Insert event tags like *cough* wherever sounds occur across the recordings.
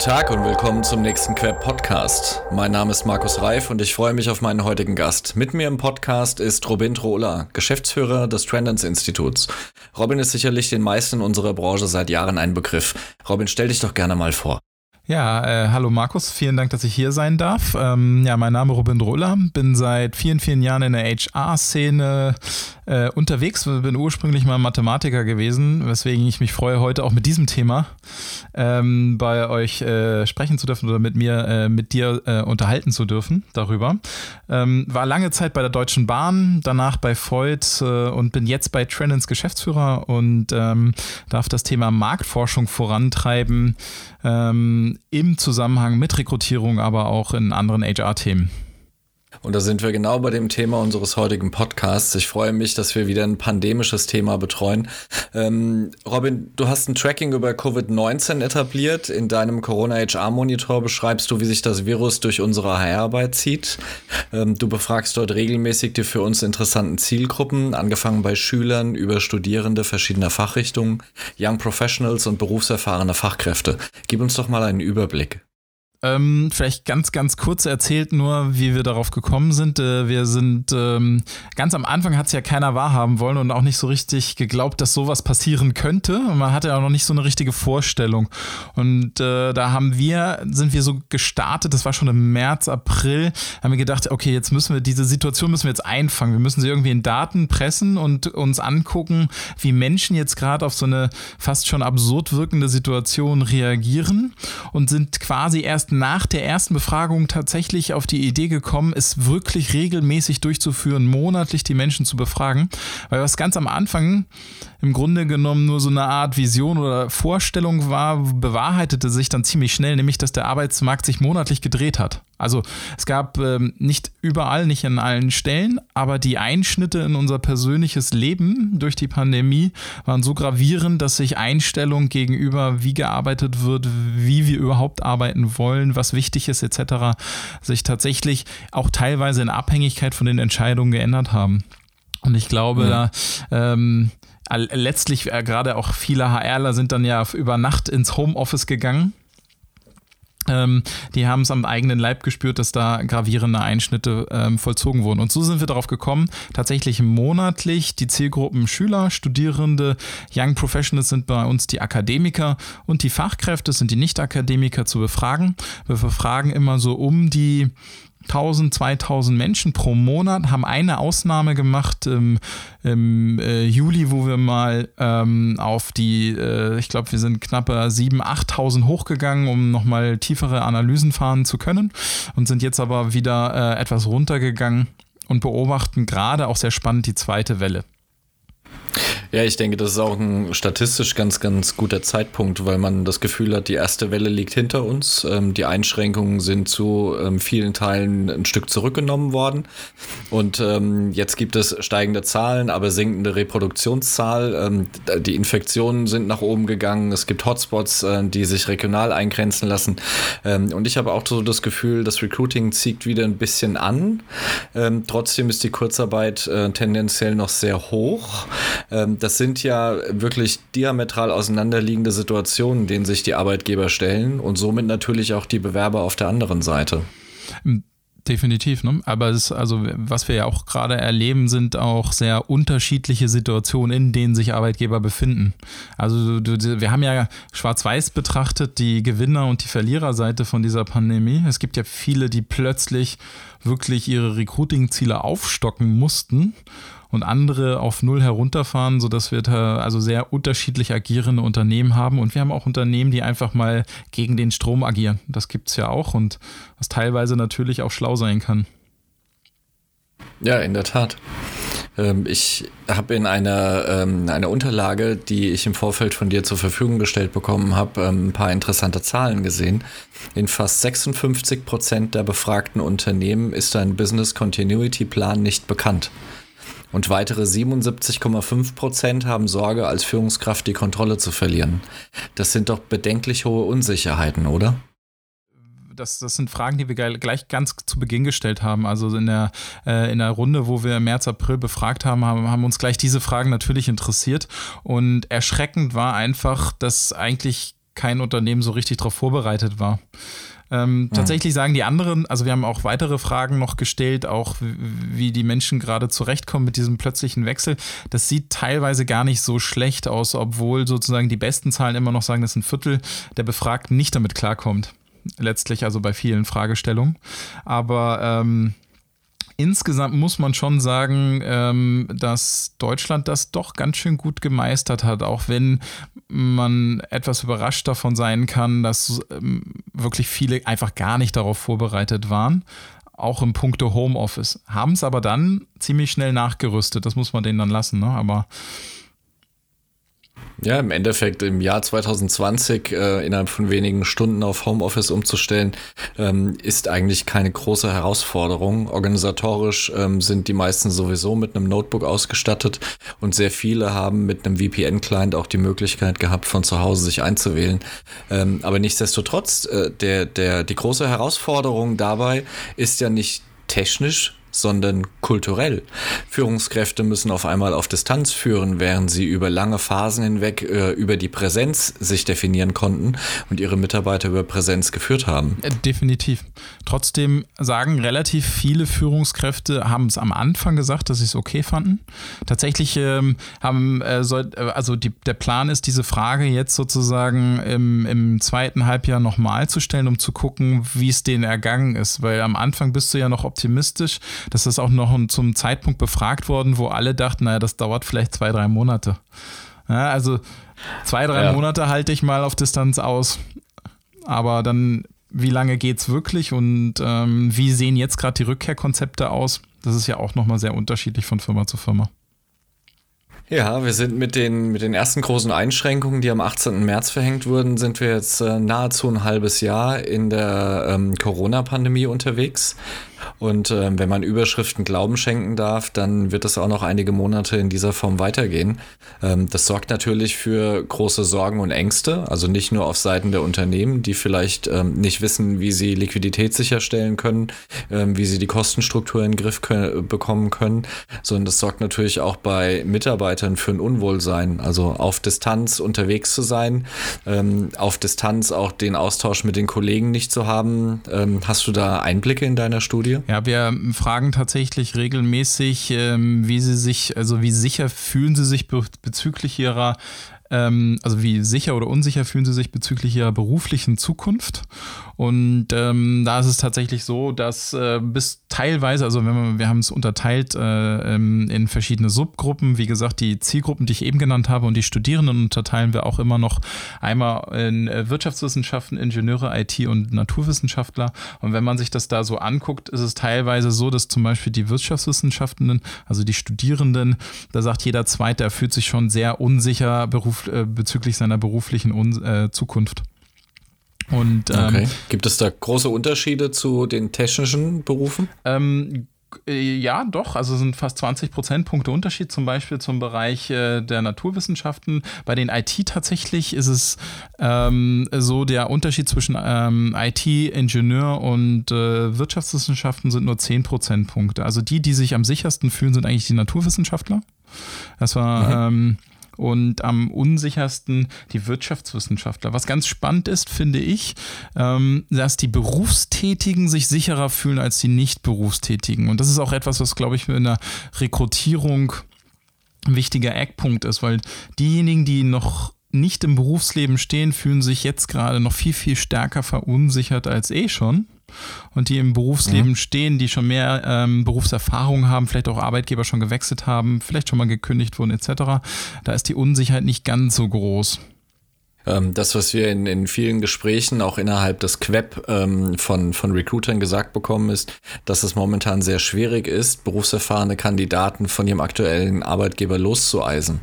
Tag und willkommen zum nächsten Quer Podcast. Mein Name ist Markus Reif und ich freue mich auf meinen heutigen Gast. Mit mir im Podcast ist Robin Trohler, Geschäftsführer des Trendance Instituts. Robin ist sicherlich den meisten unserer Branche seit Jahren ein Begriff. Robin, stell dich doch gerne mal vor. Ja, äh, hallo Markus, vielen Dank, dass ich hier sein darf. Ähm, ja, mein Name ist Robin Droller, bin seit vielen, vielen Jahren in der HR-Szene äh, unterwegs, bin ursprünglich mal Mathematiker gewesen, weswegen ich mich freue, heute auch mit diesem Thema ähm, bei euch äh, sprechen zu dürfen oder mit mir, äh, mit dir äh, unterhalten zu dürfen darüber. Ähm, war lange Zeit bei der Deutschen Bahn, danach bei Freud äh, und bin jetzt bei Trendens Geschäftsführer und ähm, darf das Thema Marktforschung vorantreiben ähm, im Zusammenhang mit Rekrutierung, aber auch in anderen HR-Themen. Und da sind wir genau bei dem Thema unseres heutigen Podcasts. Ich freue mich, dass wir wieder ein pandemisches Thema betreuen. Ähm, Robin, du hast ein Tracking über Covid-19 etabliert. In deinem Corona-HR-Monitor beschreibst du, wie sich das Virus durch unsere HR-Arbeit zieht. Ähm, du befragst dort regelmäßig die für uns interessanten Zielgruppen, angefangen bei Schülern über Studierende verschiedener Fachrichtungen, Young Professionals und berufserfahrene Fachkräfte. Gib uns doch mal einen Überblick. Ähm, vielleicht ganz, ganz kurz erzählt nur, wie wir darauf gekommen sind. Äh, wir sind ähm, ganz am Anfang hat es ja keiner wahrhaben wollen und auch nicht so richtig geglaubt, dass sowas passieren könnte. Man hatte ja auch noch nicht so eine richtige Vorstellung. Und äh, da haben wir, sind wir so gestartet, das war schon im März, April, haben wir gedacht, okay, jetzt müssen wir diese Situation müssen wir jetzt einfangen. Wir müssen sie irgendwie in Daten pressen und uns angucken, wie Menschen jetzt gerade auf so eine fast schon absurd wirkende Situation reagieren und sind quasi erst nach der ersten Befragung tatsächlich auf die Idee gekommen, es wirklich regelmäßig durchzuführen, monatlich die Menschen zu befragen. Weil was ganz am Anfang im Grunde genommen nur so eine Art Vision oder Vorstellung war, bewahrheitete sich dann ziemlich schnell, nämlich dass der Arbeitsmarkt sich monatlich gedreht hat. Also es gab ähm, nicht überall, nicht an allen Stellen, aber die Einschnitte in unser persönliches Leben durch die Pandemie waren so gravierend, dass sich Einstellungen gegenüber, wie gearbeitet wird, wie wir überhaupt arbeiten wollen, was wichtig ist etc., sich tatsächlich auch teilweise in Abhängigkeit von den Entscheidungen geändert haben. Und ich glaube, ja. da ähm, letztlich äh, gerade auch viele HRler sind dann ja über Nacht ins Homeoffice gegangen. Ähm, die haben es am eigenen Leib gespürt, dass da gravierende Einschnitte ähm, vollzogen wurden. Und so sind wir darauf gekommen, tatsächlich monatlich die Zielgruppen Schüler, Studierende, Young Professionals sind bei uns die Akademiker und die Fachkräfte sind die Nicht-Akademiker zu befragen. Wir befragen immer so um die 1000, 2000 Menschen pro Monat, haben eine Ausnahme gemacht im, im äh, Juli, wo wir mal ähm, auf die, äh, ich glaube, wir sind knappe 7.000, 8.000 hochgegangen, um nochmal tiefere Analysen fahren zu können und sind jetzt aber wieder äh, etwas runtergegangen und beobachten gerade auch sehr spannend die zweite Welle. Ja, ich denke, das ist auch ein statistisch ganz, ganz guter Zeitpunkt, weil man das Gefühl hat, die erste Welle liegt hinter uns. Ähm, die Einschränkungen sind zu ähm, vielen Teilen ein Stück zurückgenommen worden. Und ähm, jetzt gibt es steigende Zahlen, aber sinkende Reproduktionszahl. Ähm, die Infektionen sind nach oben gegangen. Es gibt Hotspots, äh, die sich regional eingrenzen lassen. Ähm, und ich habe auch so das Gefühl, das Recruiting zieht wieder ein bisschen an. Ähm, trotzdem ist die Kurzarbeit äh, tendenziell noch sehr hoch. Das sind ja wirklich diametral auseinanderliegende Situationen, denen sich die Arbeitgeber stellen und somit natürlich auch die Bewerber auf der anderen Seite. Definitiv, ne? Aber es, also, was wir ja auch gerade erleben, sind auch sehr unterschiedliche Situationen, in denen sich Arbeitgeber befinden. Also du, wir haben ja schwarz-weiß betrachtet die Gewinner- und die Verliererseite von dieser Pandemie. Es gibt ja viele, die plötzlich wirklich ihre Recruiting-Ziele aufstocken mussten und andere auf Null herunterfahren, sodass wir da also sehr unterschiedlich agierende Unternehmen haben. Und wir haben auch Unternehmen, die einfach mal gegen den Strom agieren. Das gibt es ja auch und was teilweise natürlich auch schlau sein kann. Ja, in der Tat. Ähm, ich habe in einer, ähm, einer Unterlage, die ich im Vorfeld von dir zur Verfügung gestellt bekommen habe, ähm, ein paar interessante Zahlen gesehen. In fast 56 Prozent der befragten Unternehmen ist ein Business Continuity Plan nicht bekannt. Und weitere 77,5 Prozent haben Sorge, als Führungskraft die Kontrolle zu verlieren. Das sind doch bedenklich hohe Unsicherheiten, oder? Das, das, sind Fragen, die wir gleich ganz zu Beginn gestellt haben. Also in der, äh, in der Runde, wo wir März, April befragt haben, haben, haben uns gleich diese Fragen natürlich interessiert. Und erschreckend war einfach, dass eigentlich kein Unternehmen so richtig darauf vorbereitet war. Ähm, mhm. Tatsächlich sagen die anderen, also wir haben auch weitere Fragen noch gestellt, auch wie die Menschen gerade zurechtkommen mit diesem plötzlichen Wechsel. Das sieht teilweise gar nicht so schlecht aus, obwohl sozusagen die besten Zahlen immer noch sagen, dass ein Viertel der Befragten nicht damit klarkommt. Letztlich also bei vielen Fragestellungen. Aber ähm, insgesamt muss man schon sagen, ähm, dass Deutschland das doch ganz schön gut gemeistert hat, auch wenn man etwas überrascht davon sein kann, dass ähm, wirklich viele einfach gar nicht darauf vorbereitet waren. Auch im Punkte Homeoffice. Haben es aber dann ziemlich schnell nachgerüstet. Das muss man denen dann lassen. Ne? Aber ja, im Endeffekt im Jahr 2020 äh, innerhalb von wenigen Stunden auf Homeoffice umzustellen, ähm, ist eigentlich keine große Herausforderung. Organisatorisch ähm, sind die meisten sowieso mit einem Notebook ausgestattet und sehr viele haben mit einem VPN-Client auch die Möglichkeit gehabt, von zu Hause sich einzuwählen. Ähm, aber nichtsdestotrotz, äh, der, der, die große Herausforderung dabei ist ja nicht technisch, sondern kulturell. Führungskräfte müssen auf einmal auf Distanz führen, während sie über lange Phasen hinweg äh, über die Präsenz sich definieren konnten und ihre Mitarbeiter über Präsenz geführt haben. Äh, definitiv. Trotzdem sagen relativ viele Führungskräfte, haben es am Anfang gesagt, dass sie es okay fanden. Tatsächlich ähm, haben, äh, soll, äh, also die, der Plan ist, diese Frage jetzt sozusagen im, im zweiten Halbjahr nochmal zu stellen, um zu gucken, wie es denen ergangen ist. Weil am Anfang bist du ja noch optimistisch das ist auch noch zum Zeitpunkt befragt worden, wo alle dachten, naja, das dauert vielleicht zwei, drei Monate. Ja, also zwei, drei ja. Monate halte ich mal auf Distanz aus. Aber dann, wie lange geht es wirklich und ähm, wie sehen jetzt gerade die Rückkehrkonzepte aus? Das ist ja auch nochmal sehr unterschiedlich von Firma zu Firma. Ja, wir sind mit den, mit den ersten großen Einschränkungen, die am 18. März verhängt wurden, sind wir jetzt äh, nahezu ein halbes Jahr in der ähm, Corona-Pandemie unterwegs. Und äh, wenn man Überschriften Glauben schenken darf, dann wird es auch noch einige Monate in dieser Form weitergehen. Ähm, das sorgt natürlich für große Sorgen und Ängste, also nicht nur auf Seiten der Unternehmen, die vielleicht ähm, nicht wissen, wie sie Liquidität sicherstellen können, ähm, wie sie die Kostenstruktur in den Griff können, bekommen können, sondern das sorgt natürlich auch bei Mitarbeitern für ein Unwohlsein, also auf Distanz unterwegs zu sein, ähm, auf Distanz auch den Austausch mit den Kollegen nicht zu haben. Ähm, hast du da Einblicke in deiner Studie? Studie? Ja, wir fragen tatsächlich regelmäßig, ähm, wie sie sich, also wie sicher fühlen sie sich bezüglich ihrer ähm, also wie sicher oder unsicher fühlen Sie sich bezüglich Ihrer beruflichen Zukunft? Und ähm, da ist es tatsächlich so, dass äh, bis teilweise, also wenn wir, wir haben es unterteilt äh, ähm, in verschiedene Subgruppen, wie gesagt, die Zielgruppen, die ich eben genannt habe und die Studierenden unterteilen wir auch immer noch einmal in äh, Wirtschaftswissenschaften, Ingenieure, IT und Naturwissenschaftler. Und wenn man sich das da so anguckt, ist es teilweise so, dass zum Beispiel die Wirtschaftswissenschaften, also die Studierenden, da sagt jeder Zweite, er fühlt sich schon sehr unsicher beruf, äh, bezüglich seiner beruflichen Un äh, Zukunft. Und, ähm, okay. Gibt es da große Unterschiede zu den technischen Berufen? Ähm, äh, ja, doch. Also sind fast 20 Prozentpunkte Unterschied, zum Beispiel zum Bereich äh, der Naturwissenschaften. Bei den IT tatsächlich ist es ähm, so, der Unterschied zwischen ähm, IT, Ingenieur und äh, Wirtschaftswissenschaften sind nur 10 Prozentpunkte. Also die, die sich am sichersten fühlen, sind eigentlich die Naturwissenschaftler. Das war. Mhm. Ähm, und am unsichersten die Wirtschaftswissenschaftler. Was ganz spannend ist, finde ich, ähm, dass die Berufstätigen sich sicherer fühlen als die Nicht-Berufstätigen. Und das ist auch etwas, was, glaube ich, in der Rekrutierung ein wichtiger Eckpunkt ist, weil diejenigen, die noch nicht im Berufsleben stehen, fühlen sich jetzt gerade noch viel, viel stärker verunsichert als eh schon und die im Berufsleben mhm. stehen, die schon mehr ähm, Berufserfahrung haben, vielleicht auch Arbeitgeber schon gewechselt haben, vielleicht schon mal gekündigt wurden etc., da ist die Unsicherheit nicht ganz so groß. Ähm, das, was wir in, in vielen Gesprächen auch innerhalb des Queb ähm, von, von Recruitern gesagt bekommen, ist, dass es momentan sehr schwierig ist, berufserfahrene Kandidaten von ihrem aktuellen Arbeitgeber loszueisen.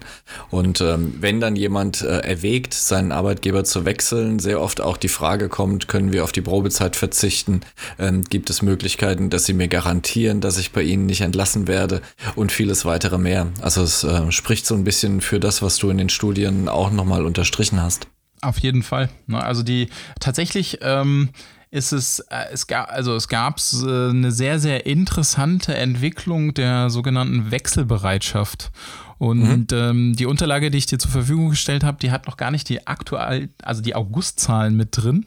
Und ähm, wenn dann jemand äh, erwägt, seinen Arbeitgeber zu wechseln, sehr oft auch die Frage kommt, können wir auf die Probezeit verzichten? Ähm, gibt es Möglichkeiten, dass sie mir garantieren, dass ich bei ihnen nicht entlassen werde? Und vieles weitere mehr. Also es äh, spricht so ein bisschen für das, was du in den Studien auch nochmal unterstrichen hast. Auf jeden Fall. Ne? Also die tatsächlich ähm, ist es, äh, es gab, also es gab äh, eine sehr, sehr interessante Entwicklung der sogenannten Wechselbereitschaft. Und mhm. ähm, die Unterlage, die ich dir zur Verfügung gestellt habe, die hat noch gar nicht die aktuell, also die Augustzahlen mit drin.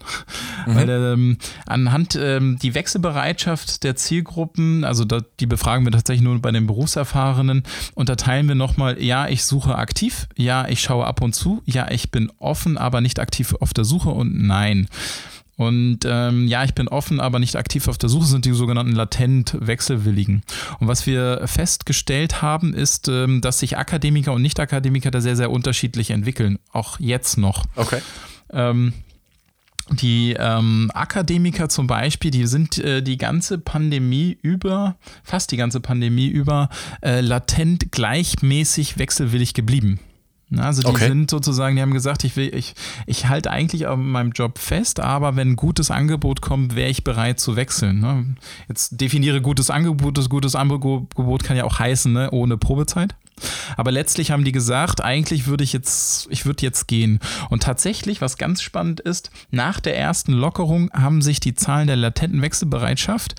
Mhm. Weil ähm, anhand ähm, die Wechselbereitschaft der Zielgruppen, also da, die befragen wir tatsächlich nur bei den Berufserfahrenen, unterteilen wir nochmal, ja, ich suche aktiv, ja, ich schaue ab und zu, ja, ich bin offen, aber nicht aktiv auf der Suche und nein. Und ähm, ja, ich bin offen, aber nicht aktiv auf der Suche, sind die sogenannten latent Wechselwilligen. Und was wir festgestellt haben, ist, ähm, dass sich Akademiker und Nicht-Akademiker da sehr, sehr unterschiedlich entwickeln. Auch jetzt noch. Okay. Ähm, die ähm, Akademiker zum Beispiel, die sind äh, die ganze Pandemie über, fast die ganze Pandemie über, äh, latent gleichmäßig wechselwillig geblieben. Also die okay. sind sozusagen, die haben gesagt, ich will, ich, ich halte eigentlich an meinem Job fest, aber wenn ein gutes Angebot kommt, wäre ich bereit zu wechseln. Ne? Jetzt definiere gutes Angebot, das gutes Angebot kann ja auch heißen, ne? ohne Probezeit. Aber letztlich haben die gesagt, eigentlich würde ich jetzt, ich würde jetzt gehen. Und tatsächlich, was ganz spannend ist, nach der ersten Lockerung haben sich die Zahlen der latenten Wechselbereitschaft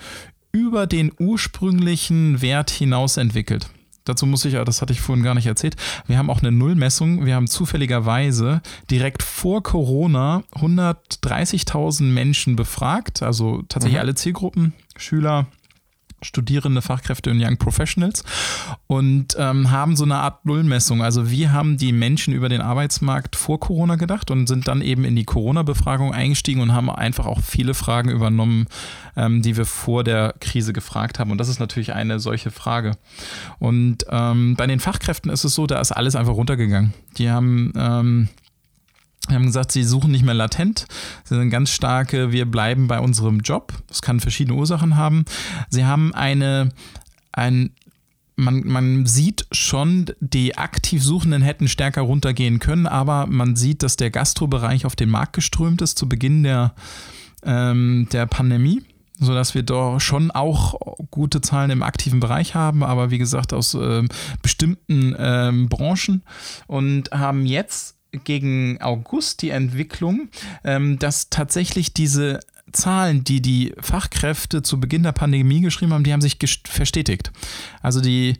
über den ursprünglichen Wert hinaus entwickelt. Dazu muss ich, das hatte ich vorhin gar nicht erzählt, wir haben auch eine Nullmessung. Wir haben zufälligerweise direkt vor Corona 130.000 Menschen befragt, also tatsächlich mhm. alle Zielgruppen, Schüler, Studierende, Fachkräfte und Young Professionals und ähm, haben so eine Art Nullmessung. Also wie haben die Menschen über den Arbeitsmarkt vor Corona gedacht und sind dann eben in die Corona-Befragung eingestiegen und haben einfach auch viele Fragen übernommen, ähm, die wir vor der Krise gefragt haben. Und das ist natürlich eine solche Frage. Und ähm, bei den Fachkräften ist es so, da ist alles einfach runtergegangen. Die haben wir haben gesagt, sie suchen nicht mehr latent. Sie sind ganz starke, wir bleiben bei unserem Job. Das kann verschiedene Ursachen haben. Sie haben eine, ein, man, man sieht schon, die aktiv Suchenden hätten stärker runtergehen können, aber man sieht, dass der Gastrobereich auf den Markt geströmt ist zu Beginn der, ähm, der Pandemie sodass wir doch schon auch gute Zahlen im aktiven Bereich haben, aber wie gesagt aus äh, bestimmten äh, Branchen und haben jetzt gegen August die Entwicklung, ähm, dass tatsächlich diese Zahlen, die die Fachkräfte zu Beginn der Pandemie geschrieben haben, die haben sich verstetigt. Also die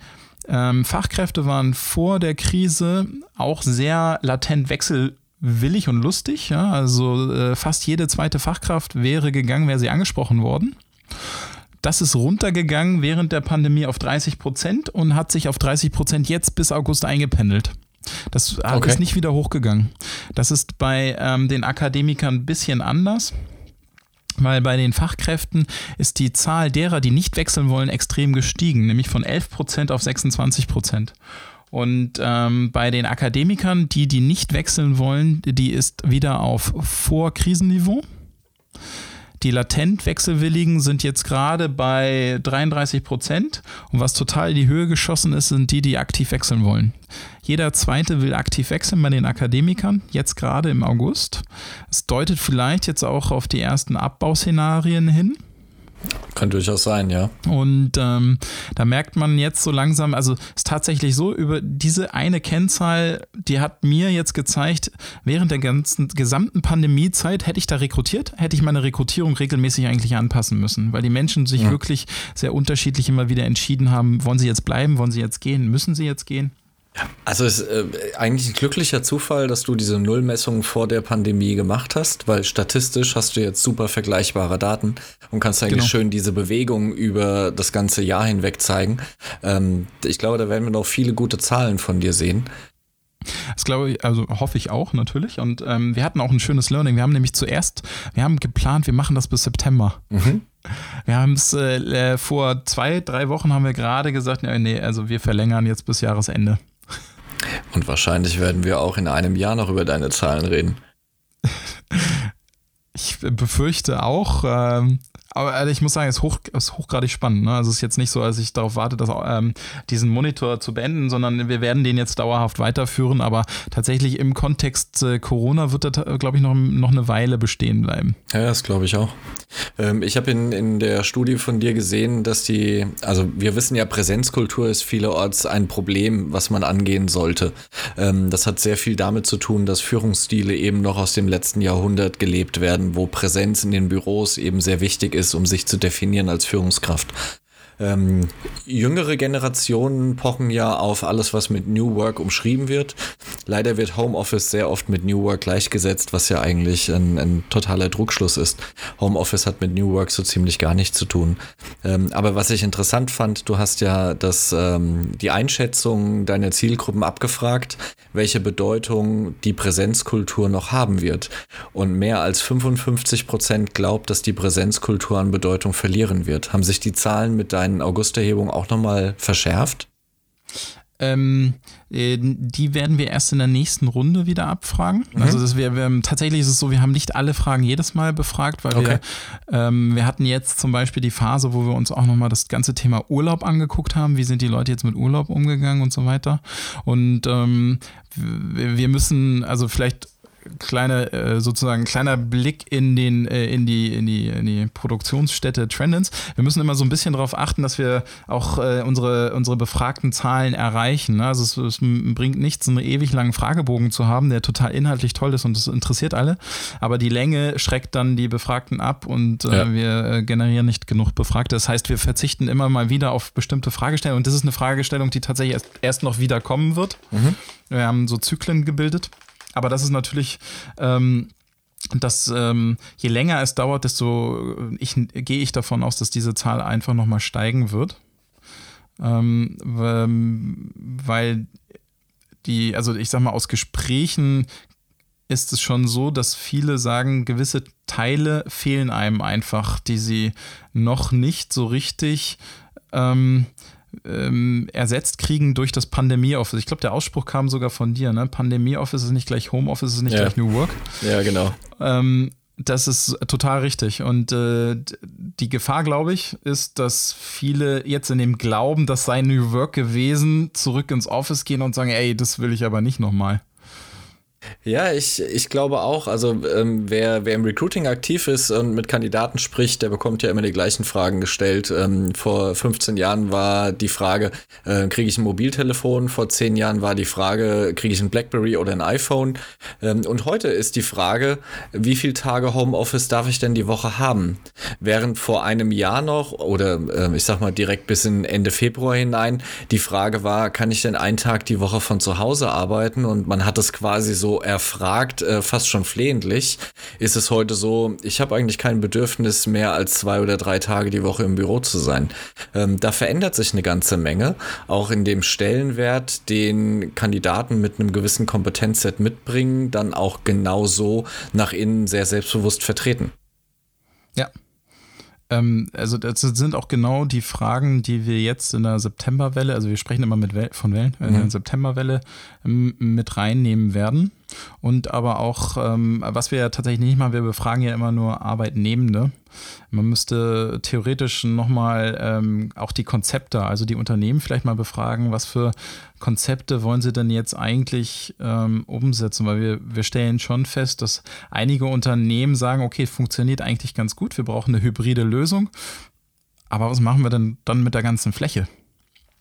ähm, Fachkräfte waren vor der Krise auch sehr latent wechselwillig und lustig. Ja? Also äh, fast jede zweite Fachkraft wäre gegangen, wäre sie angesprochen worden. Das ist runtergegangen während der Pandemie auf 30 Prozent und hat sich auf 30 Prozent jetzt bis August eingependelt. Das okay. ist nicht wieder hochgegangen. Das ist bei ähm, den Akademikern ein bisschen anders. Weil bei den Fachkräften ist die Zahl derer, die nicht wechseln wollen, extrem gestiegen, nämlich von 11% auf 26%. Und ähm, bei den Akademikern, die, die nicht wechseln wollen, die ist wieder auf Vorkrisenniveau. Die latent Wechselwilligen sind jetzt gerade bei 33 Prozent. Und was total in die Höhe geschossen ist, sind die, die aktiv wechseln wollen. Jeder zweite will aktiv wechseln bei den Akademikern, jetzt gerade im August. Es deutet vielleicht jetzt auch auf die ersten Abbauszenarien hin. Kann durchaus sein, ja. Und ähm, da merkt man jetzt so langsam, also ist tatsächlich so, über diese eine Kennzahl, die hat mir jetzt gezeigt, während der ganzen gesamten Pandemiezeit hätte ich da rekrutiert, hätte ich meine Rekrutierung regelmäßig eigentlich anpassen müssen, weil die Menschen sich ja. wirklich sehr unterschiedlich immer wieder entschieden haben, wollen sie jetzt bleiben, wollen sie jetzt gehen, müssen sie jetzt gehen? Also es ist äh, eigentlich ein glücklicher Zufall, dass du diese Nullmessung vor der Pandemie gemacht hast, weil statistisch hast du jetzt super vergleichbare Daten und kannst eigentlich genau. schön diese Bewegung über das ganze Jahr hinweg zeigen. Ähm, ich glaube, da werden wir noch viele gute Zahlen von dir sehen. Das glaube ich, also hoffe ich auch natürlich. Und ähm, wir hatten auch ein schönes Learning. Wir haben nämlich zuerst, wir haben geplant, wir machen das bis September. Mhm. Wir haben es äh, äh, vor zwei, drei Wochen haben wir gerade gesagt, nee, also wir verlängern jetzt bis Jahresende. Und wahrscheinlich werden wir auch in einem Jahr noch über deine Zahlen reden. *laughs* Ich befürchte auch, ähm, Aber ich muss sagen, es ist, hoch, ist hochgradig spannend. Ne? Also es ist jetzt nicht so, als ich darauf warte, dass, ähm, diesen Monitor zu beenden, sondern wir werden den jetzt dauerhaft weiterführen. Aber tatsächlich im Kontext äh, Corona wird er, glaube ich, noch, noch eine Weile bestehen bleiben. Ja, das glaube ich auch. Ähm, ich habe in, in der Studie von dir gesehen, dass die, also wir wissen ja, Präsenzkultur ist vielerorts ein Problem, was man angehen sollte. Ähm, das hat sehr viel damit zu tun, dass Führungsstile eben noch aus dem letzten Jahrhundert gelebt werden, wo Präsenz in den Büros eben sehr wichtig ist, um sich zu definieren als Führungskraft. Ähm, jüngere Generationen pochen ja auf alles, was mit New Work umschrieben wird. Leider wird Homeoffice sehr oft mit New Work gleichgesetzt, was ja eigentlich ein, ein totaler Druckschluss ist. Homeoffice hat mit New Work so ziemlich gar nichts zu tun. Ähm, aber was ich interessant fand, du hast ja das, ähm, die Einschätzung deiner Zielgruppen abgefragt, welche Bedeutung die Präsenzkultur noch haben wird. Und mehr als 55 Prozent glaubt, dass die Präsenzkultur an Bedeutung verlieren wird. Haben sich die Zahlen mit deinen Augusterhebungen auch nochmal verschärft? Ähm, äh, die werden wir erst in der nächsten Runde wieder abfragen. Mhm. Also das wir, wir, tatsächlich ist es so, wir haben nicht alle Fragen jedes Mal befragt, weil okay. wir, ähm, wir hatten jetzt zum Beispiel die Phase, wo wir uns auch nochmal das ganze Thema Urlaub angeguckt haben. Wie sind die Leute jetzt mit Urlaub umgegangen und so weiter. Und ähm, wir müssen, also vielleicht kleine, äh, sozusagen kleiner Blick in den, äh, in die, in die, in die Produktionsstätte Trendens. Wir müssen immer so ein bisschen darauf achten, dass wir auch äh, unsere, unsere befragten Zahlen erreichen. Ne? Also es, es, bringt nichts, einen ewig langen Fragebogen zu haben, der total inhaltlich toll ist und das interessiert alle. Aber die Länge schreckt dann die Befragten ab und äh, ja. wir äh, generieren nicht genug Befragte. Das heißt, wir verzichten immer mal wieder auf bestimmte Fragestellungen. Und das ist eine Fragestellung, die tatsächlich erst, erst noch wieder kommen wird. Mhm. Wir haben so Zyklen gebildet. Aber das ist natürlich. Ähm, dass ähm, je länger es dauert, desto äh, ich, gehe ich davon aus, dass diese Zahl einfach nochmal steigen wird. Ähm, weil die, also ich sag mal, aus Gesprächen ist es schon so, dass viele sagen, gewisse Teile fehlen einem einfach, die sie noch nicht so richtig ähm, ähm, ersetzt kriegen durch das Pandemie-Office. Ich glaube, der Ausspruch kam sogar von dir, ne? Pandemie-Office ist nicht gleich Home-Office, ist nicht ja. gleich New Work. Ja, genau. Ähm, das ist total richtig. Und äh, die Gefahr, glaube ich, ist, dass viele jetzt in dem Glauben, das sei New Work gewesen, zurück ins Office gehen und sagen, ey, das will ich aber nicht nochmal. Ja, ich, ich glaube auch. Also ähm, wer, wer im Recruiting aktiv ist und mit Kandidaten spricht, der bekommt ja immer die gleichen Fragen gestellt. Ähm, vor 15 Jahren war die Frage, äh, kriege ich ein Mobiltelefon? Vor 10 Jahren war die Frage, kriege ich ein BlackBerry oder ein iPhone? Ähm, und heute ist die Frage, wie viele Tage Homeoffice darf ich denn die Woche haben? Während vor einem Jahr noch oder äh, ich sag mal direkt bis in Ende Februar hinein die Frage war, kann ich denn einen Tag die Woche von zu Hause arbeiten? Und man hat es quasi so erfragt, äh, fast schon flehentlich, ist es heute so, ich habe eigentlich kein Bedürfnis mehr als zwei oder drei Tage die Woche im Büro zu sein. Ähm, da verändert sich eine ganze Menge, auch in dem Stellenwert, den Kandidaten mit einem gewissen Kompetenzset mitbringen, dann auch genauso nach innen sehr selbstbewusst vertreten. Ja, ähm, also das sind auch genau die Fragen, die wir jetzt in der Septemberwelle, also wir sprechen immer mit Wel von Wellen, äh, mhm. in der Septemberwelle ähm, mit reinnehmen werden. Und aber auch, ähm, was wir ja tatsächlich nicht machen, wir befragen ja immer nur Arbeitnehmende. Man müsste theoretisch nochmal ähm, auch die Konzepte, also die Unternehmen vielleicht mal befragen, was für Konzepte wollen sie denn jetzt eigentlich ähm, umsetzen? Weil wir, wir stellen schon fest, dass einige Unternehmen sagen, okay, funktioniert eigentlich ganz gut, wir brauchen eine hybride Lösung. Aber was machen wir denn dann mit der ganzen Fläche?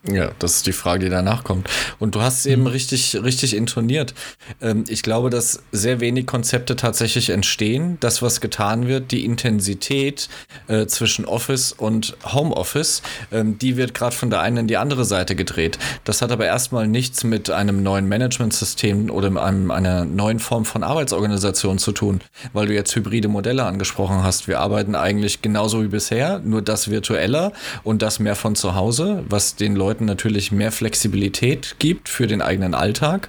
Ja, das ist die Frage, die danach kommt. Und du hast es eben mhm. richtig, richtig intoniert. Ähm, ich glaube, dass sehr wenig Konzepte tatsächlich entstehen. Das, was getan wird, die Intensität äh, zwischen Office und Homeoffice, ähm, die wird gerade von der einen in die andere Seite gedreht. Das hat aber erstmal nichts mit einem neuen Managementsystem oder einem, einer neuen Form von Arbeitsorganisation zu tun, weil du jetzt hybride Modelle angesprochen hast. Wir arbeiten eigentlich genauso wie bisher, nur das virtueller und das mehr von zu Hause, was den Leuten Leuten natürlich mehr Flexibilität gibt für den eigenen Alltag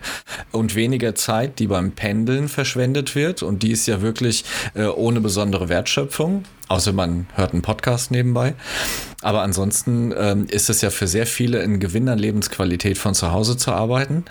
und weniger Zeit, die beim Pendeln verschwendet wird. Und die ist ja wirklich äh, ohne besondere Wertschöpfung. Außer man hört einen Podcast nebenbei. Aber ansonsten ähm, ist es ja für sehr viele ein Gewinn an Lebensqualität von zu Hause zu arbeiten.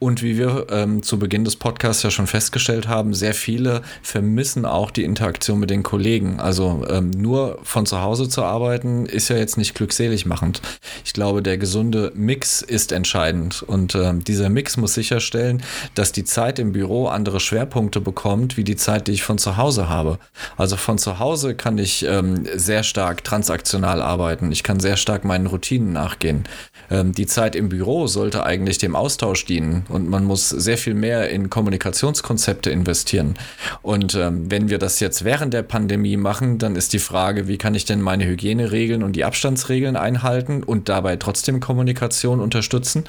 Und wie wir ähm, zu Beginn des Podcasts ja schon festgestellt haben, sehr viele vermissen auch die Interaktion mit den Kollegen. Also ähm, nur von zu Hause zu arbeiten ist ja jetzt nicht glückselig machend. Ich glaube, der gesunde Mix ist entscheidend. Und ähm, dieser Mix muss sicherstellen, dass die Zeit im Büro andere Schwerpunkte bekommt, wie die Zeit, die ich von zu Hause habe. Also von zu Hause kann ich ähm, sehr stark transaktional arbeiten. Ich kann sehr stark meinen Routinen nachgehen. Ähm, die Zeit im Büro sollte eigentlich dem Austausch dienen und man muss sehr viel mehr in Kommunikationskonzepte investieren. Und ähm, wenn wir das jetzt während der Pandemie machen, dann ist die Frage, wie kann ich denn meine Hygieneregeln und die Abstandsregeln einhalten und dabei trotzdem Kommunikation unterstützen?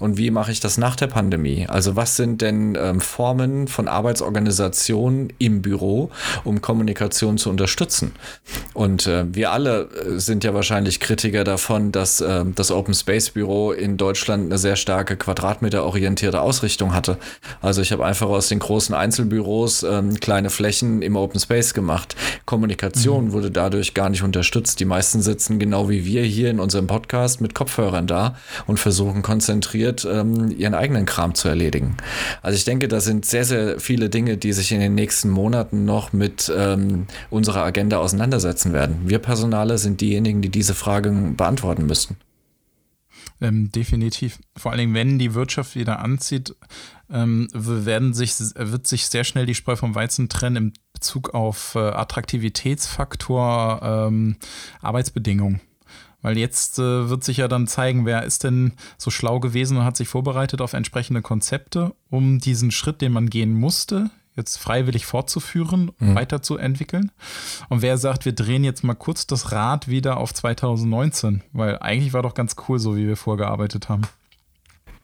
Und wie mache ich das nach der Pandemie? Also was sind denn ähm, Formen von Arbeitsorganisation im Büro, um Kommunikation zu unterstützen? Und äh, wir alle äh, sind ja wahrscheinlich Kritiker davon, dass äh, das Open Space Büro in Deutschland eine sehr starke quadratmeterorientierte Ausrichtung hatte. Also ich habe einfach aus den großen Einzelbüros ähm, kleine Flächen im Open Space gemacht. Kommunikation mhm. wurde dadurch gar nicht unterstützt. Die meisten sitzen genau wie wir hier in unserem Podcast mit Kopfhörern da und versuchen konzentriert ähm, ihren eigenen Kram zu erledigen. Also ich denke, da sind sehr, sehr viele Dinge, die sich in den nächsten Monaten noch mit ähm, unserer Agenda auseinandersetzen werden. Wir Personale sind diejenigen, die die diese Fragen beantworten müssten. Ähm, definitiv. Vor allen Dingen, wenn die Wirtschaft wieder anzieht, ähm, werden sich, wird sich sehr schnell die Spreu vom Weizen trennen im Bezug auf äh, Attraktivitätsfaktor ähm, Arbeitsbedingungen. Weil jetzt äh, wird sich ja dann zeigen, wer ist denn so schlau gewesen und hat sich vorbereitet auf entsprechende Konzepte, um diesen Schritt, den man gehen musste, jetzt freiwillig fortzuführen, mhm. weiterzuentwickeln. Und wer sagt, wir drehen jetzt mal kurz das Rad wieder auf 2019, weil eigentlich war doch ganz cool, so wie wir vorgearbeitet haben.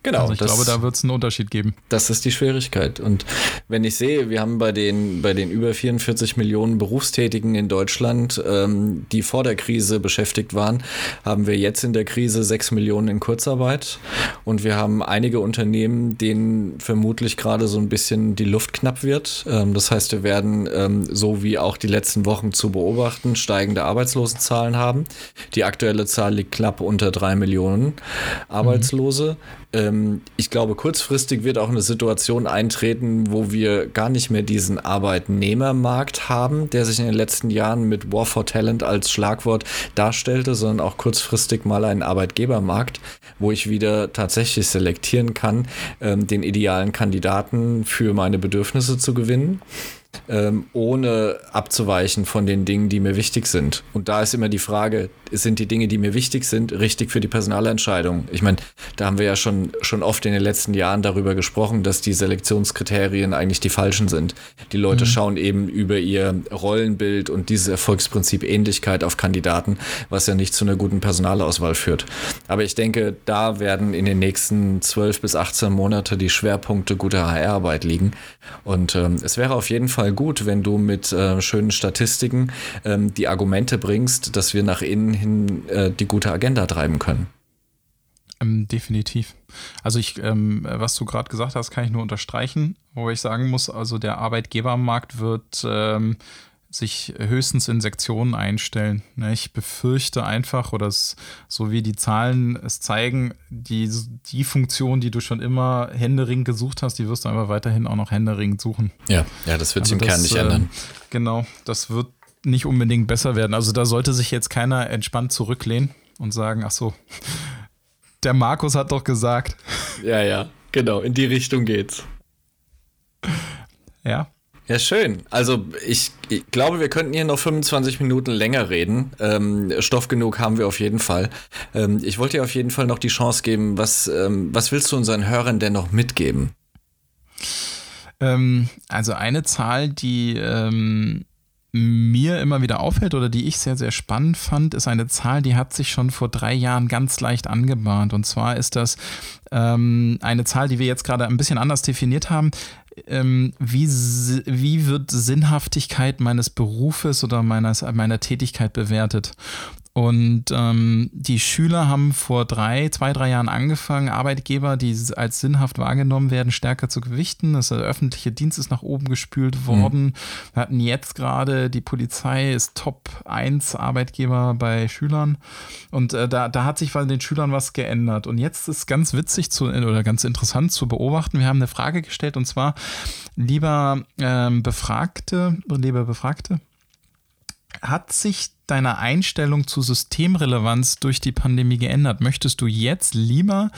Genau. Also ich das, glaube, da wird es einen Unterschied geben. Das ist die Schwierigkeit. Und wenn ich sehe, wir haben bei den, bei den über 44 Millionen Berufstätigen in Deutschland, ähm, die vor der Krise beschäftigt waren, haben wir jetzt in der Krise 6 Millionen in Kurzarbeit. Und wir haben einige Unternehmen, denen vermutlich gerade so ein bisschen die Luft knapp wird. Ähm, das heißt, wir werden, ähm, so wie auch die letzten Wochen zu beobachten, steigende Arbeitslosenzahlen haben. Die aktuelle Zahl liegt knapp unter 3 Millionen Arbeitslose. Mhm ich glaube, kurzfristig wird auch eine Situation eintreten, wo wir gar nicht mehr diesen Arbeitnehmermarkt haben, der sich in den letzten Jahren mit War for Talent als Schlagwort darstellte, sondern auch kurzfristig mal einen Arbeitgebermarkt, wo ich wieder tatsächlich selektieren kann, ähm, den idealen Kandidaten für meine Bedürfnisse zu gewinnen ähm, ohne abzuweichen von den Dingen, die mir wichtig sind. Und da ist immer die Frage, sind die Dinge, die mir wichtig sind, richtig für die Personalentscheidung? Ich meine, da haben wir ja schon, schon oft in den letzten Jahren darüber gesprochen, dass die Selektionskriterien eigentlich die falschen sind. Die Leute mhm. schauen eben über ihr Rollenbild und dieses Erfolgsprinzip Ähnlichkeit auf Kandidaten, was ja nicht zu einer guten Personalauswahl führt. Aber ich denke, da werden in den nächsten 12 bis 18 Monate die Schwerpunkte guter HR-Arbeit liegen. Und ähm, es wäre auf jeden Fall Fall gut, wenn du mit äh, schönen Statistiken ähm, die Argumente bringst, dass wir nach innen hin äh, die gute Agenda treiben können. Ähm, definitiv. Also ich, ähm, was du gerade gesagt hast, kann ich nur unterstreichen, wo ich sagen muss, also der Arbeitgebermarkt wird ähm, sich höchstens in Sektionen einstellen. Ne, ich befürchte einfach, oder es, so wie die Zahlen es zeigen, die, die Funktion, die du schon immer händeringend gesucht hast, die wirst du einfach weiterhin auch noch händeringend suchen. Ja, ja, das wird sich also im Kern nicht ändern. Äh, genau, das wird nicht unbedingt besser werden. Also da sollte sich jetzt keiner entspannt zurücklehnen und sagen, ach so, der Markus hat doch gesagt. Ja, ja, genau, in die Richtung geht's. Ja, ja, schön. Also ich, ich, glaube, wir könnten hier noch 25 Minuten länger reden. Ähm, Stoff genug haben wir auf jeden Fall. Ähm, ich wollte dir auf jeden Fall noch die Chance geben, was, ähm, was willst du unseren Hörern denn noch mitgeben? Ähm, also eine Zahl, die ähm, mir immer wieder auffällt oder die ich sehr, sehr spannend fand, ist eine Zahl, die hat sich schon vor drei Jahren ganz leicht angebahnt. Und zwar ist das ähm, eine Zahl, die wir jetzt gerade ein bisschen anders definiert haben ähm, wie, wie wird Sinnhaftigkeit meines Berufes oder meines, meiner Tätigkeit bewertet? Und ähm, die Schüler haben vor drei, zwei, drei Jahren angefangen, Arbeitgeber, die als sinnhaft wahrgenommen werden, stärker zu gewichten. Das der öffentliche Dienst ist nach oben gespült worden. Mhm. Wir hatten jetzt gerade, die Polizei ist Top 1 Arbeitgeber bei Schülern. Und äh, da, da hat sich bei den Schülern was geändert. Und jetzt ist ganz witzig zu, oder ganz interessant zu beobachten. Wir haben eine Frage gestellt und zwar, lieber ähm, Befragte, lieber Befragte, hat sich deine Einstellung zu Systemrelevanz durch die Pandemie geändert? Möchtest du jetzt lieber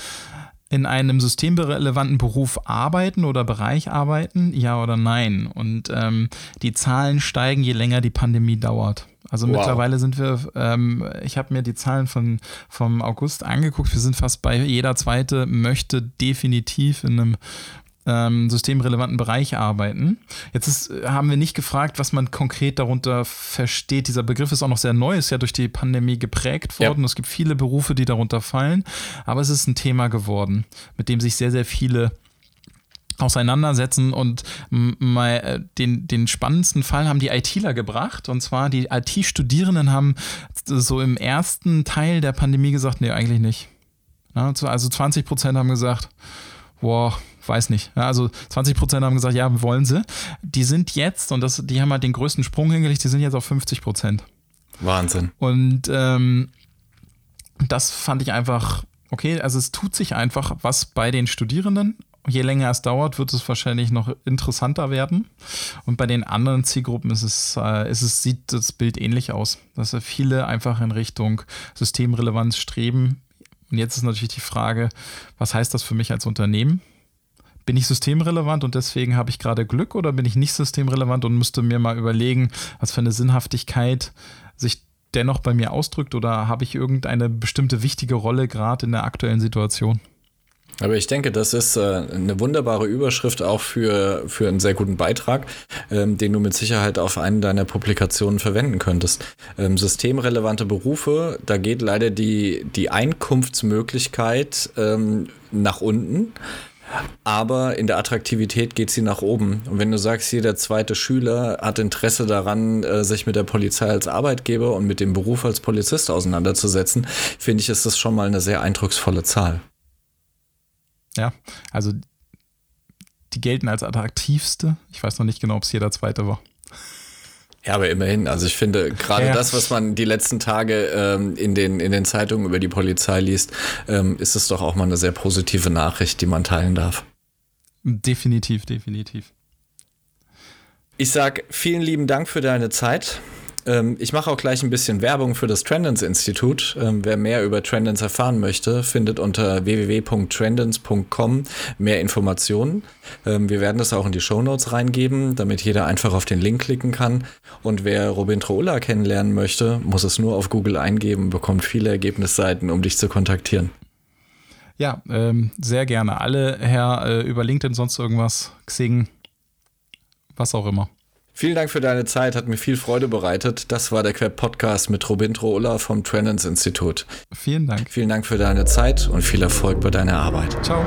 in einem systemrelevanten Beruf arbeiten oder Bereich arbeiten? Ja oder nein? Und ähm, die Zahlen steigen, je länger die Pandemie dauert. Also wow. mittlerweile sind wir, ähm, ich habe mir die Zahlen von, vom August angeguckt, wir sind fast bei jeder zweite möchte definitiv in einem ähm, systemrelevanten Bereich arbeiten. Jetzt ist, haben wir nicht gefragt, was man konkret darunter versteht. Dieser Begriff ist auch noch sehr neu, ist ja durch die Pandemie geprägt worden. Ja. Es gibt viele Berufe, die darunter fallen, aber es ist ein Thema geworden, mit dem sich sehr, sehr viele auseinandersetzen und mal äh, den, den spannendsten Fall haben die ITler gebracht und zwar die IT-Studierenden haben so im ersten Teil der Pandemie gesagt, nee, eigentlich nicht. Also 20 Prozent haben gesagt, boah, weiß nicht. Also 20 Prozent haben gesagt, ja, wollen sie. Die sind jetzt, und das, die haben halt den größten Sprung hingelegt, die sind jetzt auf 50 Prozent. Wahnsinn. Und ähm, das fand ich einfach, okay, also es tut sich einfach was bei den Studierenden. Je länger es dauert, wird es wahrscheinlich noch interessanter werden. Und bei den anderen Zielgruppen ist es, äh, ist es, sieht das Bild ähnlich aus, dass viele einfach in Richtung Systemrelevanz streben. Und jetzt ist natürlich die Frage, was heißt das für mich als Unternehmen? Bin ich systemrelevant und deswegen habe ich gerade Glück oder bin ich nicht systemrelevant und müsste mir mal überlegen, was für eine Sinnhaftigkeit sich dennoch bei mir ausdrückt oder habe ich irgendeine bestimmte wichtige Rolle gerade in der aktuellen Situation? Aber ich denke, das ist äh, eine wunderbare Überschrift auch für, für einen sehr guten Beitrag, ähm, den du mit Sicherheit auf einen deiner Publikationen verwenden könntest. Ähm, systemrelevante Berufe, da geht leider die, die Einkunftsmöglichkeit ähm, nach unten. Aber in der Attraktivität geht sie nach oben. Und wenn du sagst, jeder zweite Schüler hat Interesse daran, äh, sich mit der Polizei als Arbeitgeber und mit dem Beruf als Polizist auseinanderzusetzen, finde ich, ist das schon mal eine sehr eindrucksvolle Zahl. Ja, also die gelten als attraktivste. Ich weiß noch nicht genau, ob es jeder zweite war. Ja, aber immerhin. Also ich finde, gerade ja. das, was man die letzten Tage ähm, in, den, in den Zeitungen über die Polizei liest, ähm, ist es doch auch mal eine sehr positive Nachricht, die man teilen darf. Definitiv, definitiv. Ich sag vielen lieben Dank für deine Zeit. Ähm, ich mache auch gleich ein bisschen Werbung für das Trendens-Institut. Ähm, wer mehr über Trendens erfahren möchte, findet unter www.trendens.com mehr Informationen. Ähm, wir werden das auch in die Show Notes reingeben, damit jeder einfach auf den Link klicken kann. Und wer Robin Trola kennenlernen möchte, muss es nur auf Google eingeben, bekommt viele Ergebnisseiten, um dich zu kontaktieren. Ja, ähm, sehr gerne. Alle her äh, über LinkedIn, sonst irgendwas, Xing, was auch immer. Vielen Dank für deine Zeit, hat mir viel Freude bereitet. Das war der Queb Podcast mit Robin Trola vom Trennens Institut. Vielen Dank. Vielen Dank für deine Zeit und viel Erfolg bei deiner Arbeit. Ciao.